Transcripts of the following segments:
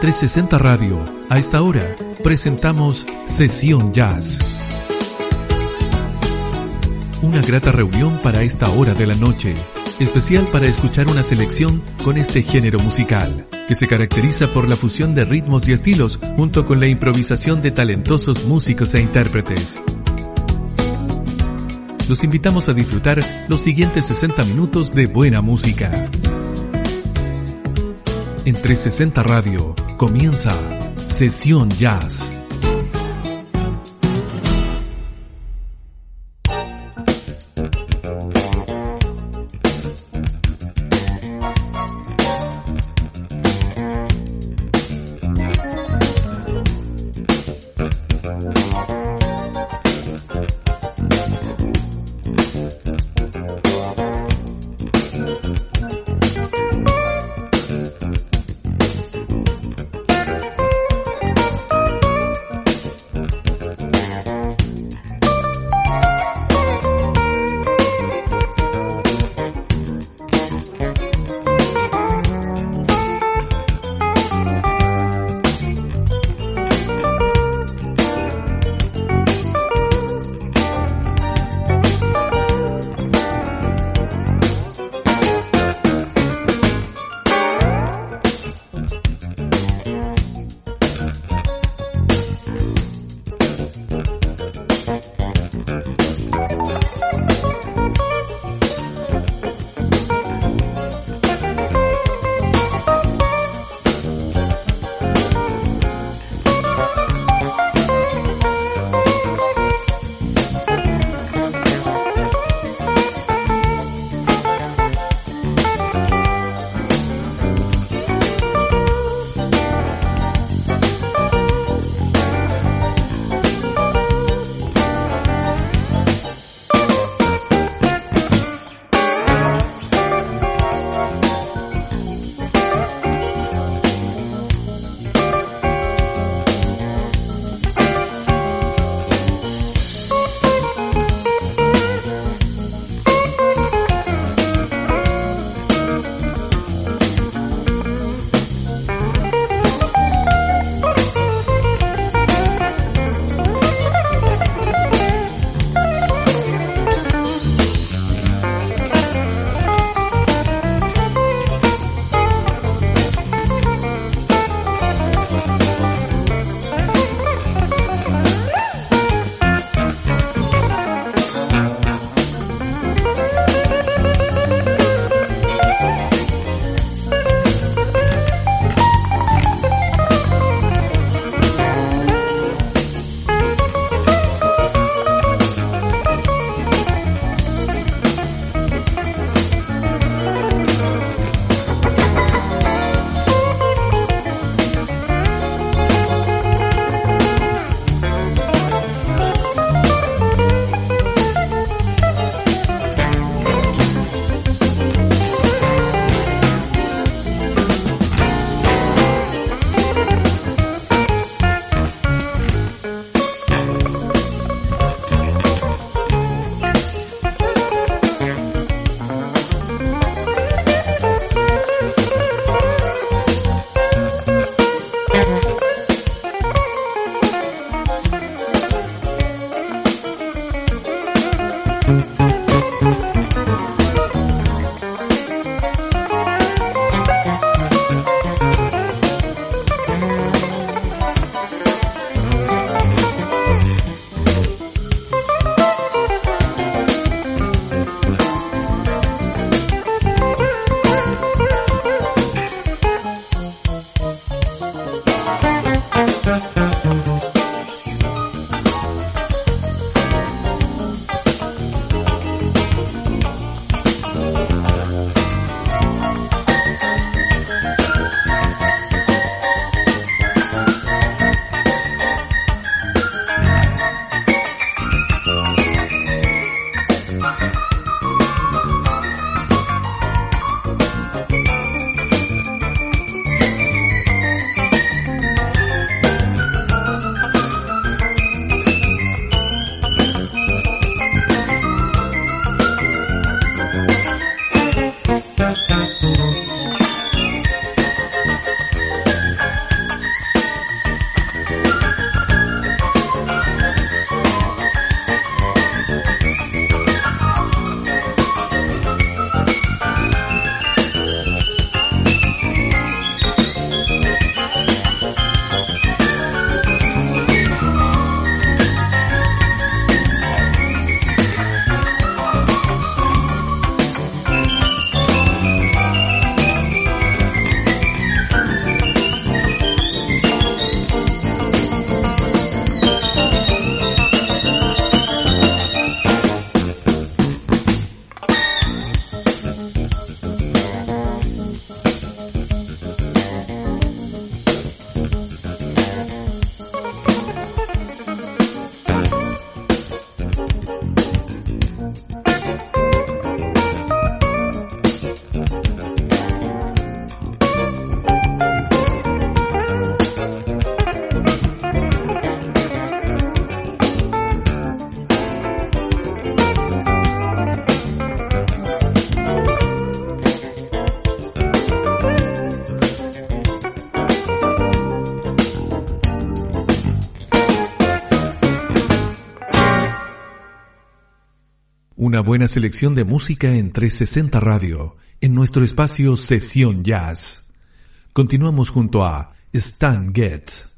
En 360 Radio, a esta hora, presentamos Sesión Jazz. Una grata reunión para esta hora de la noche, especial para escuchar una selección con este género musical, que se caracteriza por la fusión de ritmos y estilos junto con la improvisación de talentosos músicos e intérpretes. Los invitamos a disfrutar los siguientes 60 minutos de buena música. En 360 Radio comienza Sesión Jazz. Una buena selección de música en 360 Radio, en nuestro espacio Sesión Jazz. Continuamos junto a Stan Getz.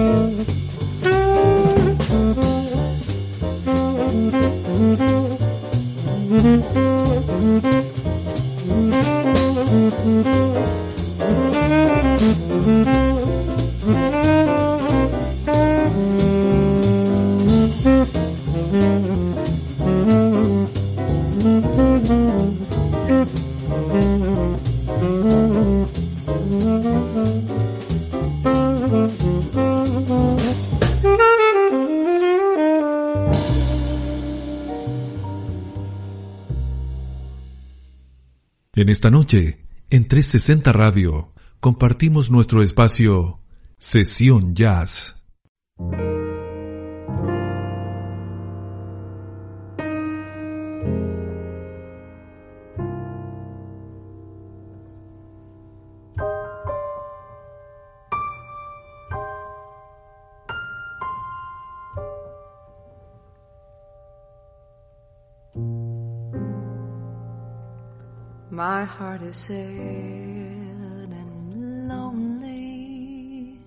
love En esta noche, en 360 Radio, compartimos nuestro espacio Sesión Jazz. Sad and lonely.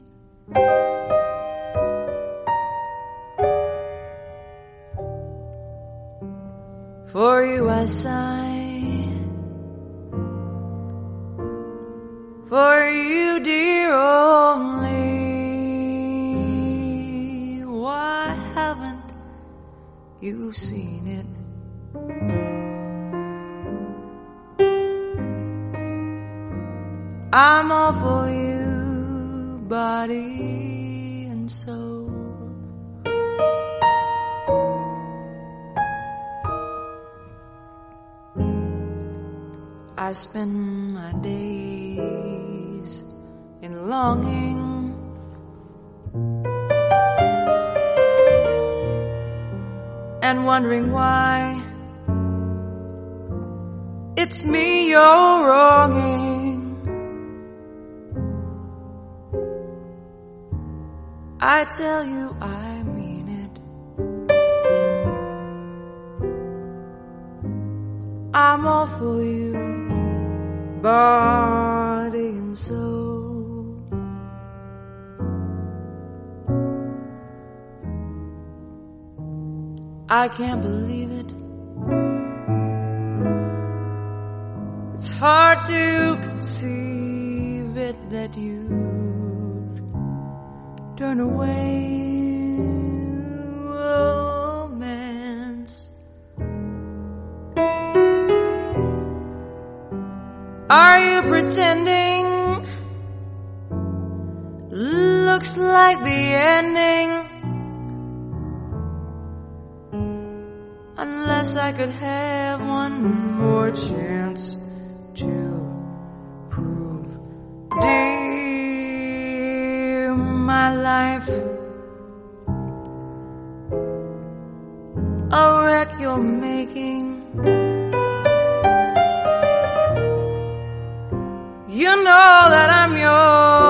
For you I sigh. For you, dear, only. Why haven't you seen it? I'm all for you, body and soul. I spend my days in longing. And wondering why it's me you're wronging. I tell you I mean it. I'm all for you, body and soul. I can't believe it. It's hard to conceive it that you turn away romance. Are you pretending? Looks like the ending. Unless I could have one more chance to life a wreck you're making. You know that I'm yours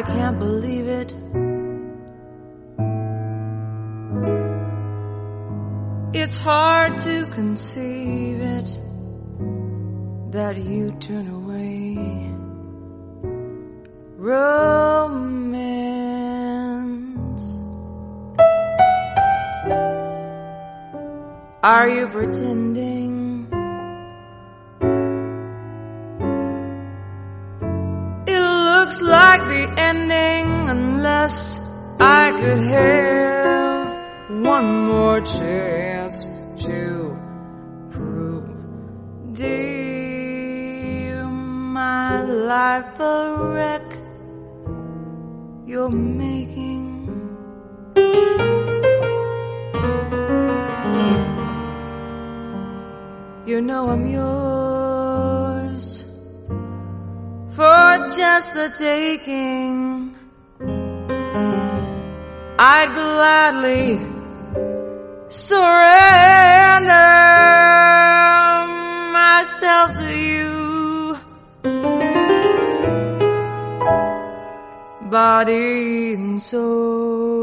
I can't believe it. It's hard to conceive it that you turn away. Romance. Are you pretending? Soul.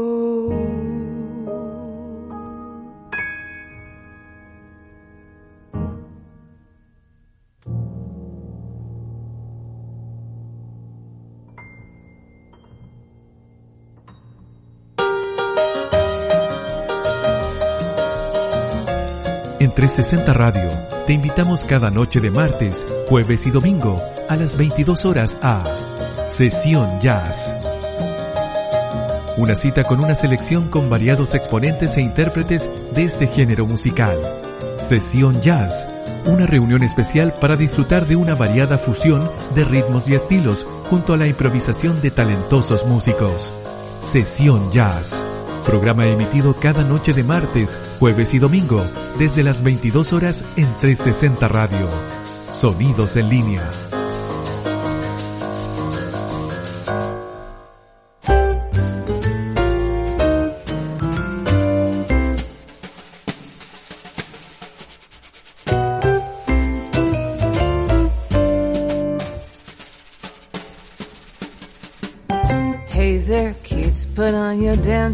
En 360 Radio te invitamos cada noche de martes, jueves y domingo a las 22 horas a Sesión Jazz. Una cita con una selección con variados exponentes e intérpretes de este género musical. Sesión Jazz, una reunión especial para disfrutar de una variada fusión de ritmos y estilos junto a la improvisación de talentosos músicos. Sesión Jazz Programa emitido cada noche de martes, jueves y domingo, desde las 22 horas en 360 Radio. Sonidos en línea.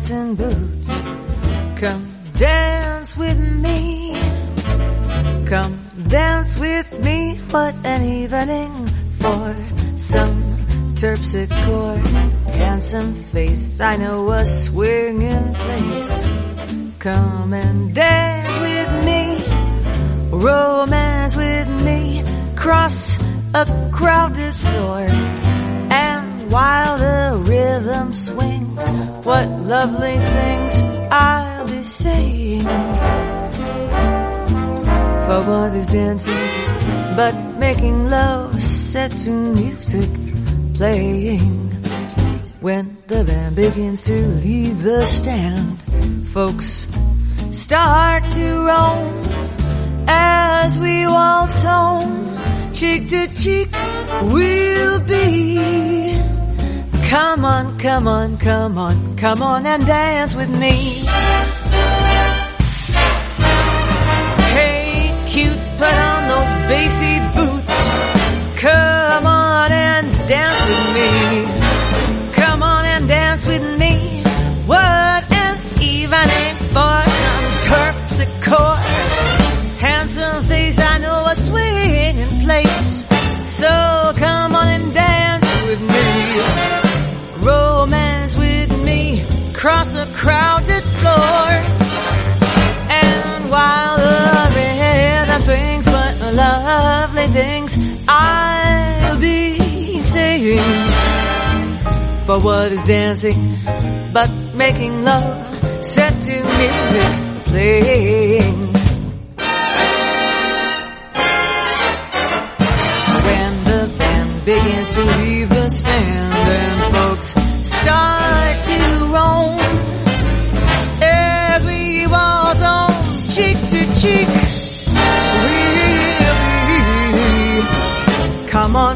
Dancing boots. Come dance with me. Come dance with me. What an evening for some terpsichore. Handsome face, I know a swinging place. Come and dance When the band begins to leave the stand, folks start to roam as we waltz home, cheek to cheek we'll be. Come on, come on, come on, come on and dance with me. Hey, cutes, put on those bassy boots. Come across a crowded floor. And while the rhythm swings, what lovely things I'll be saying. For what is dancing but making love set to music playing. When the band begins to cheek. Really, come on,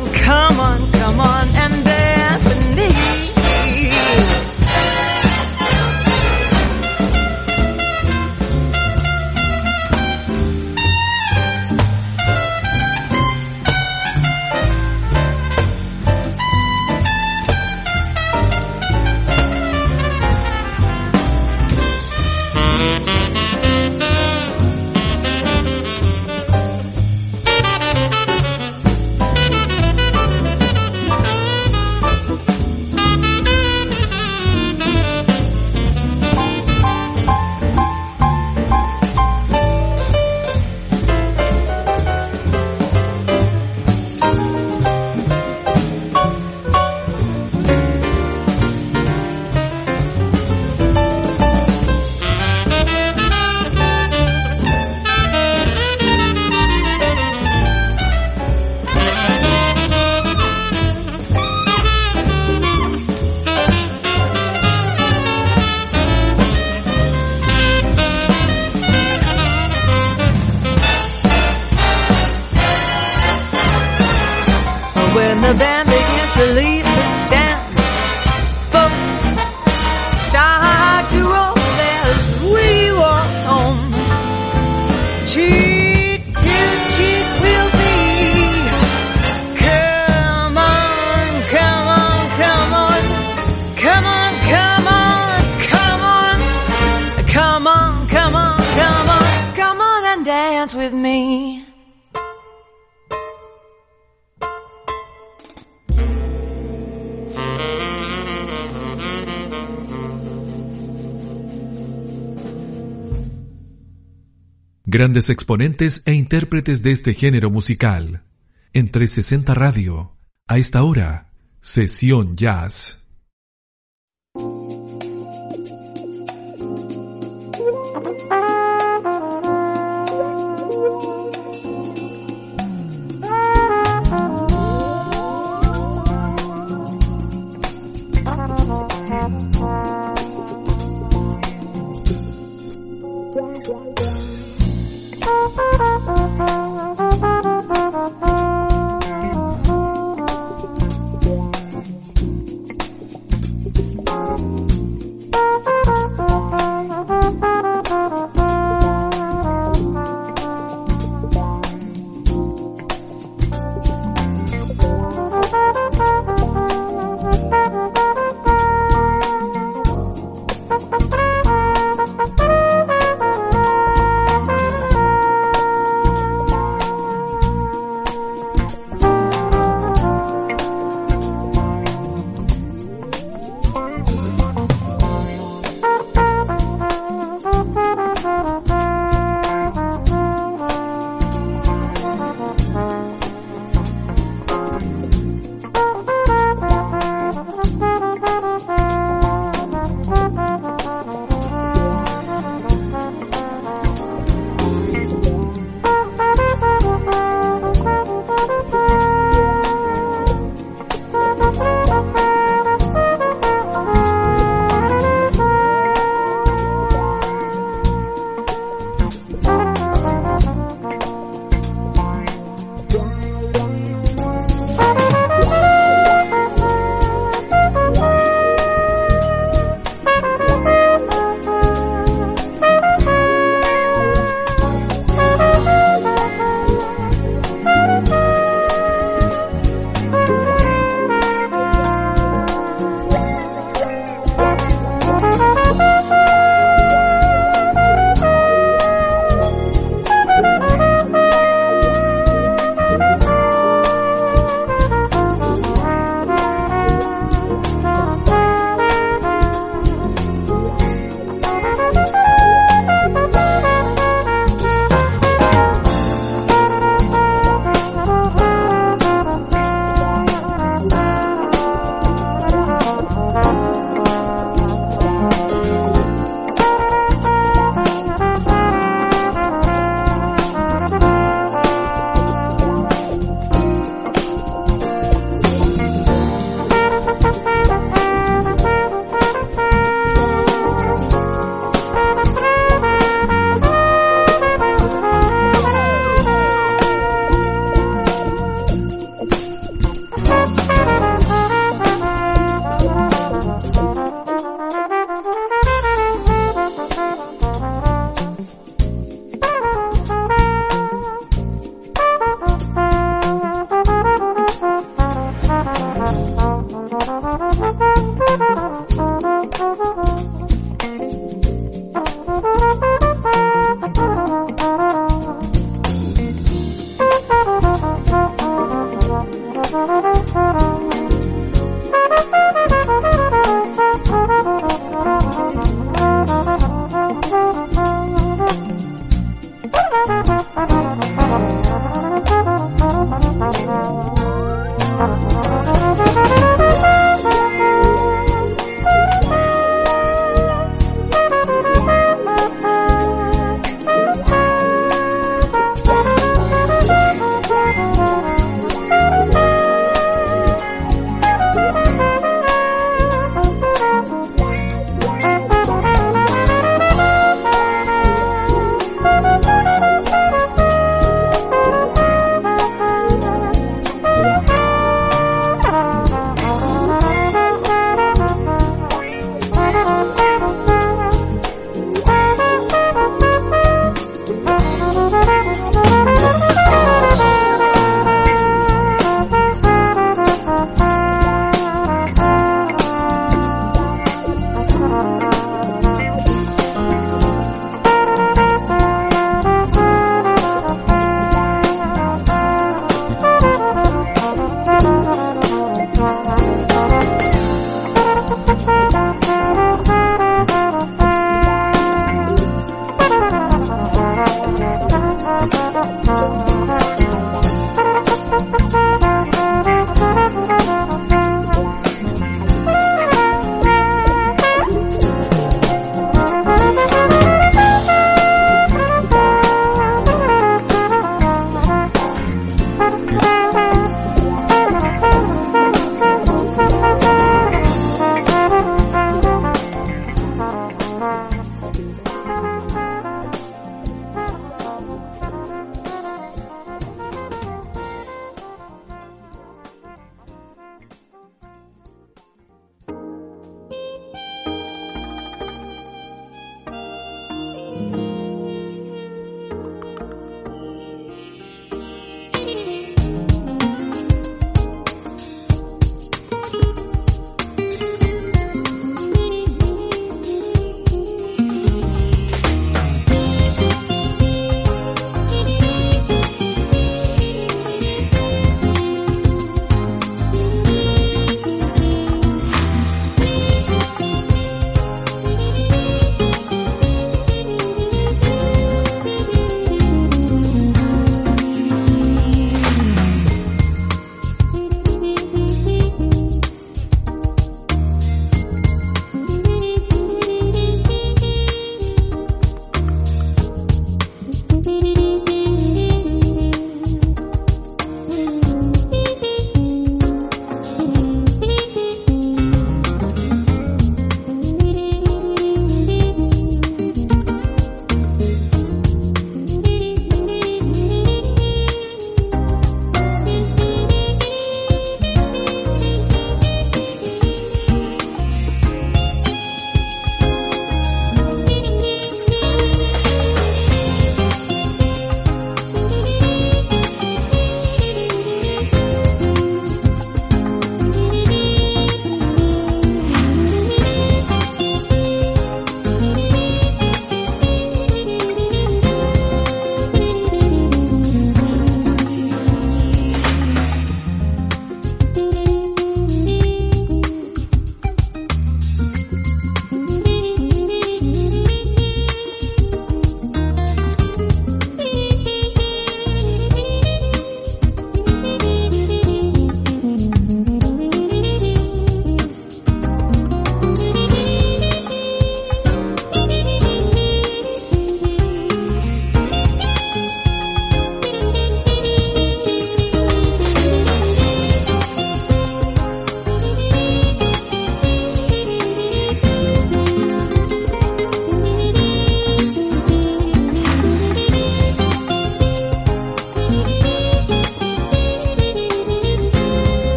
Grandes exponentes e intérpretes de este género musical. En 360 Radio, a esta hora, Sesión Jazz.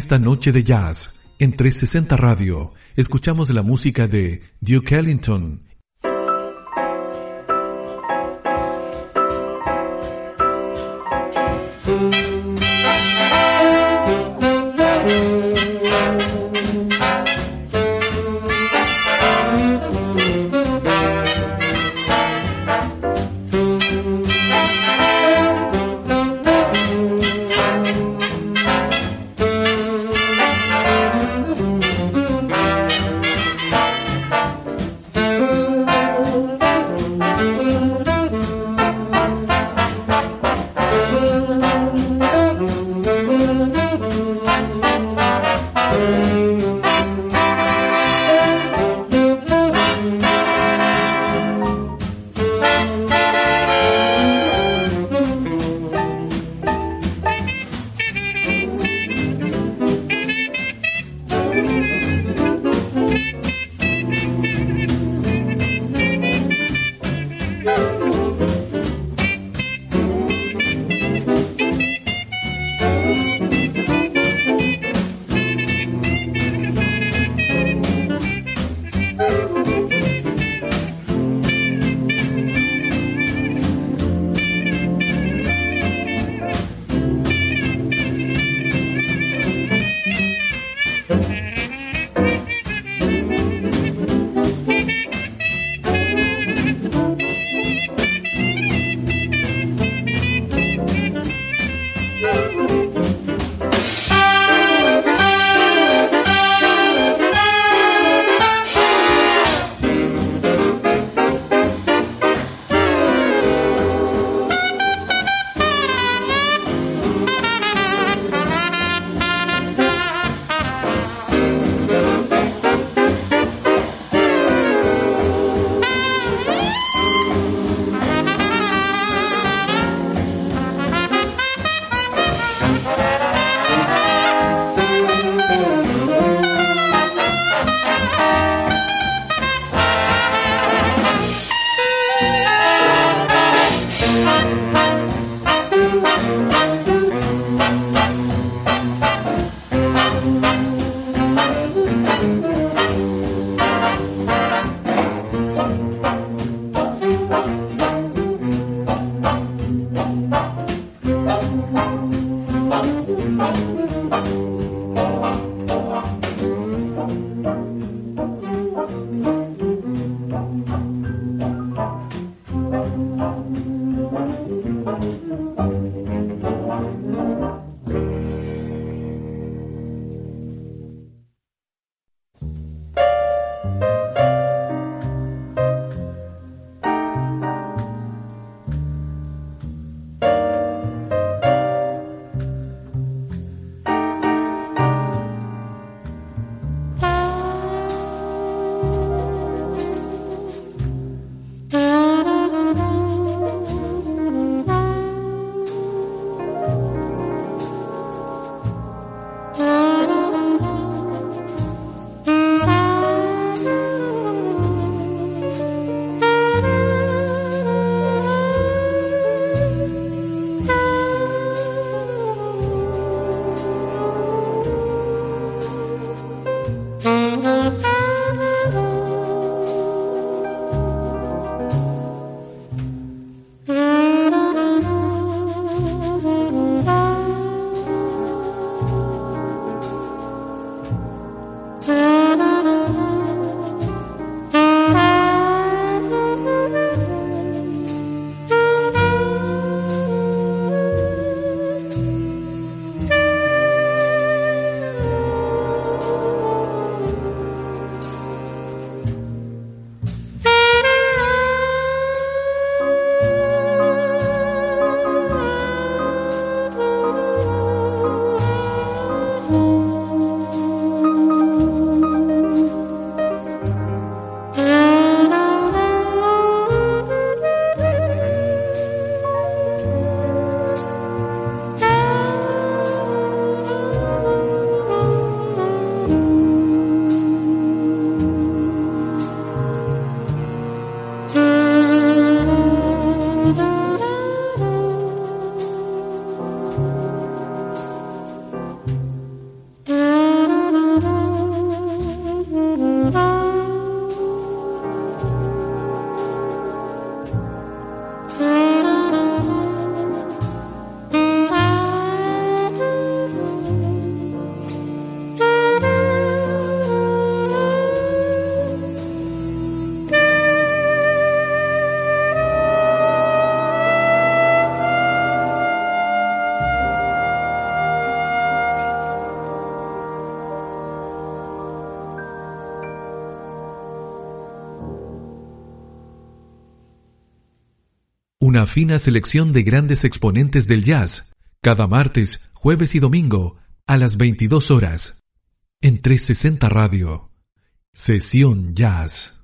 Esta noche de jazz, en 360 Radio, escuchamos la música de Duke Ellington Fina selección de grandes exponentes del jazz, cada martes, jueves y domingo, a las 22 horas. En 360 Radio. Sesión Jazz.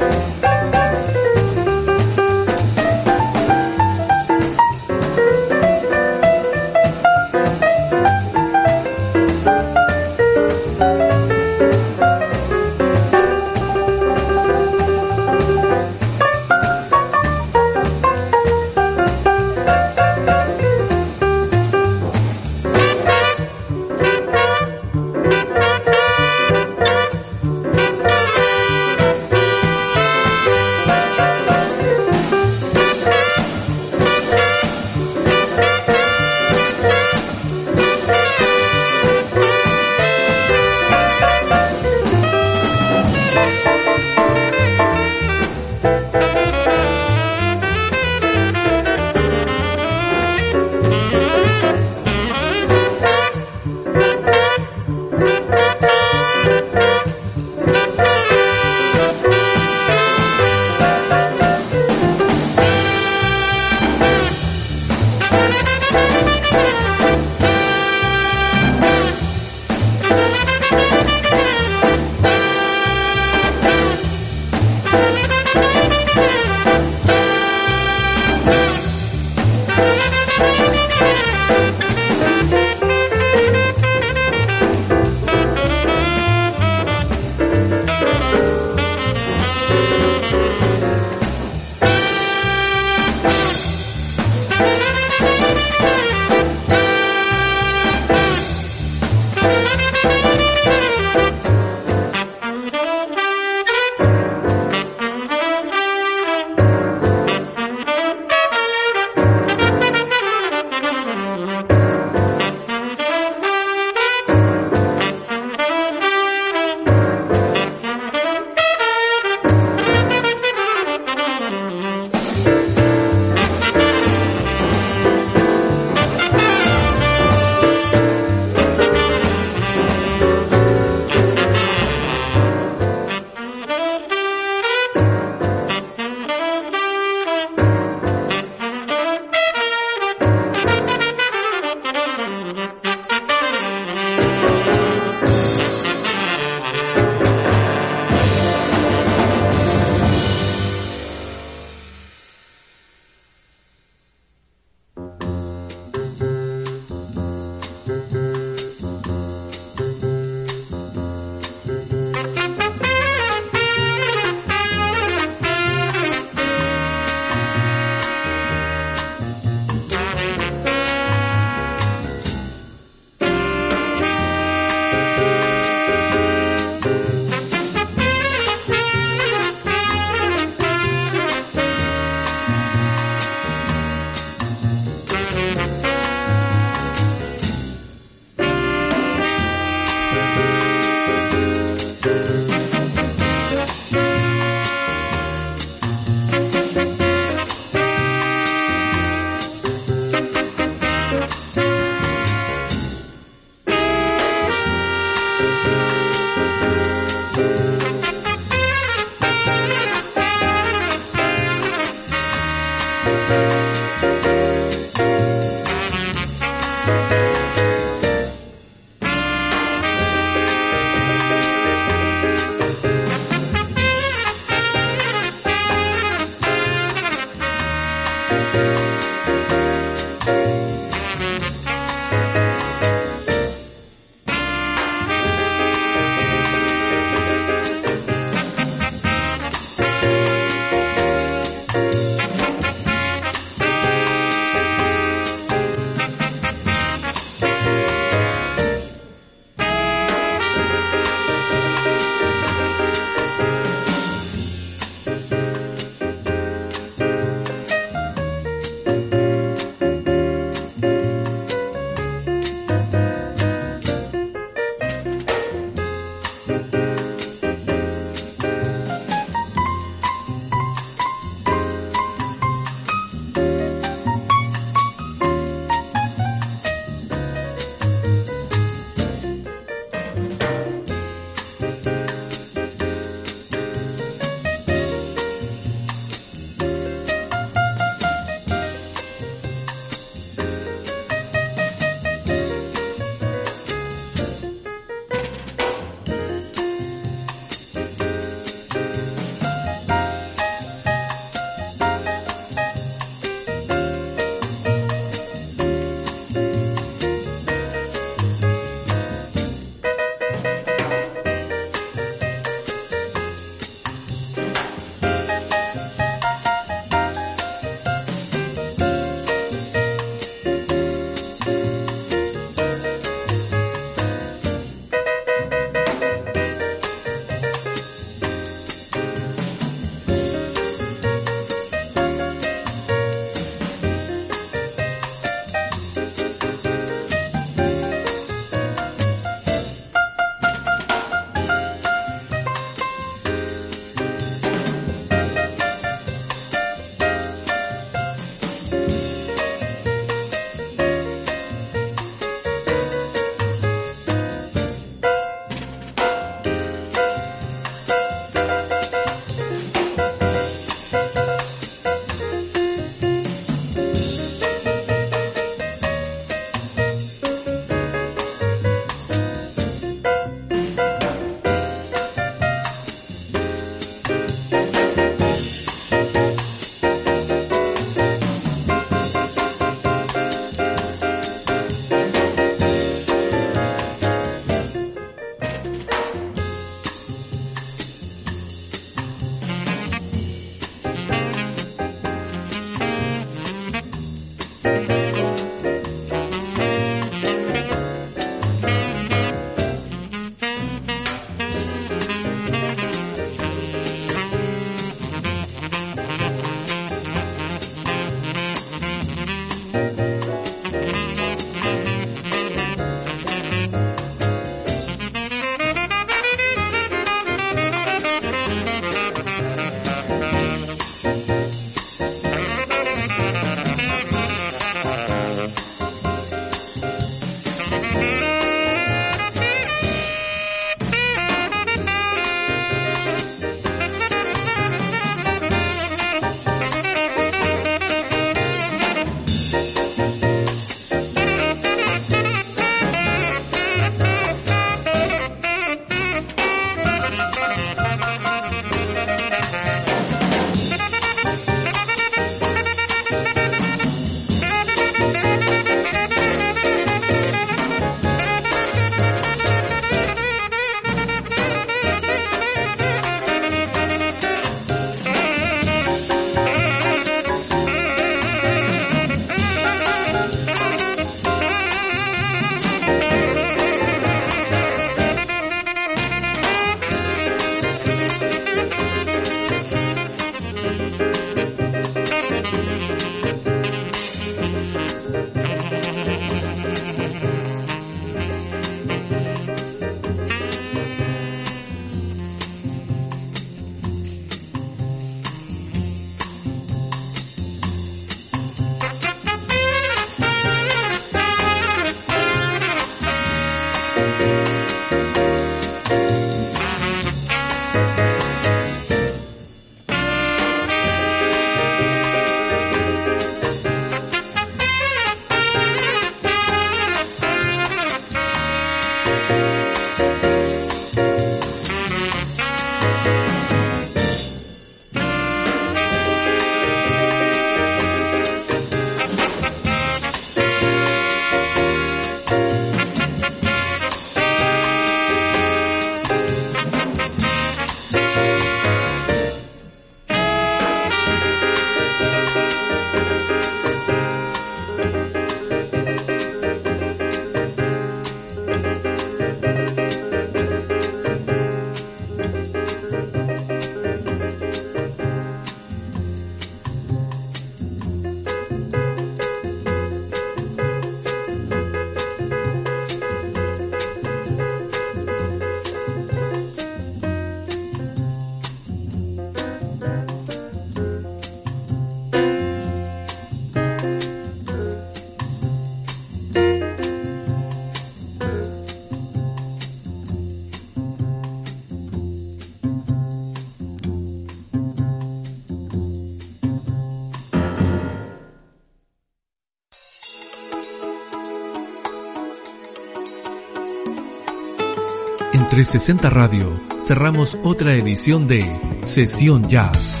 360 Radio cerramos otra edición de Sesión Jazz.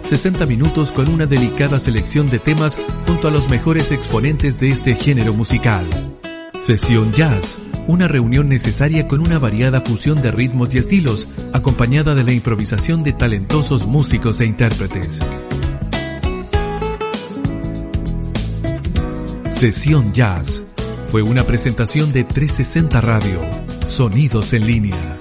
60 minutos con una delicada selección de temas junto a los mejores exponentes de este género musical. Sesión Jazz, una reunión necesaria con una variada fusión de ritmos y estilos, acompañada de la improvisación de talentosos músicos e intérpretes. Sesión Jazz fue una presentación de 360 Radio, sonidos en línea.